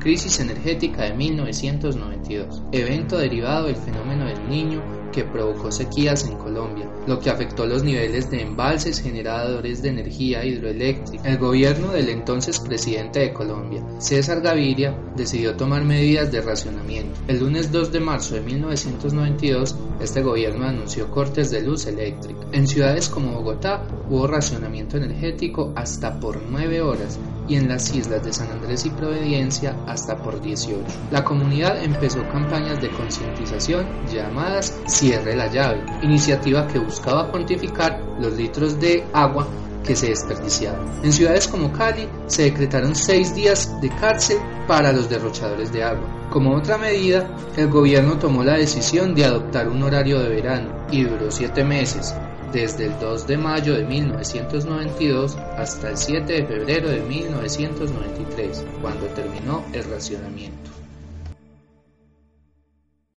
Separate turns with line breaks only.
Crisis energética de 1992, evento derivado del fenómeno del niño que provocó sequías en Colombia, lo que afectó los niveles de embalses generadores de energía hidroeléctrica. El gobierno del entonces presidente de Colombia, César Gaviria, decidió tomar medidas de racionamiento. El lunes 2 de marzo de 1992, este gobierno anunció cortes de luz eléctrica. En ciudades como Bogotá hubo racionamiento energético hasta por 9 horas y en las islas de San Andrés y Providencia hasta por 18. La comunidad empezó campañas de concientización llamadas Cierre la llave, iniciativa que buscaba cuantificar los litros de agua que se desperdiciaban. En ciudades como Cali se decretaron seis días de cárcel para los derrochadores de agua. Como otra medida, el gobierno tomó la decisión de adoptar un horario de verano y duró siete meses, desde el 2 de mayo de 1992 hasta el 7 de febrero de 1993, cuando terminó el racionamiento.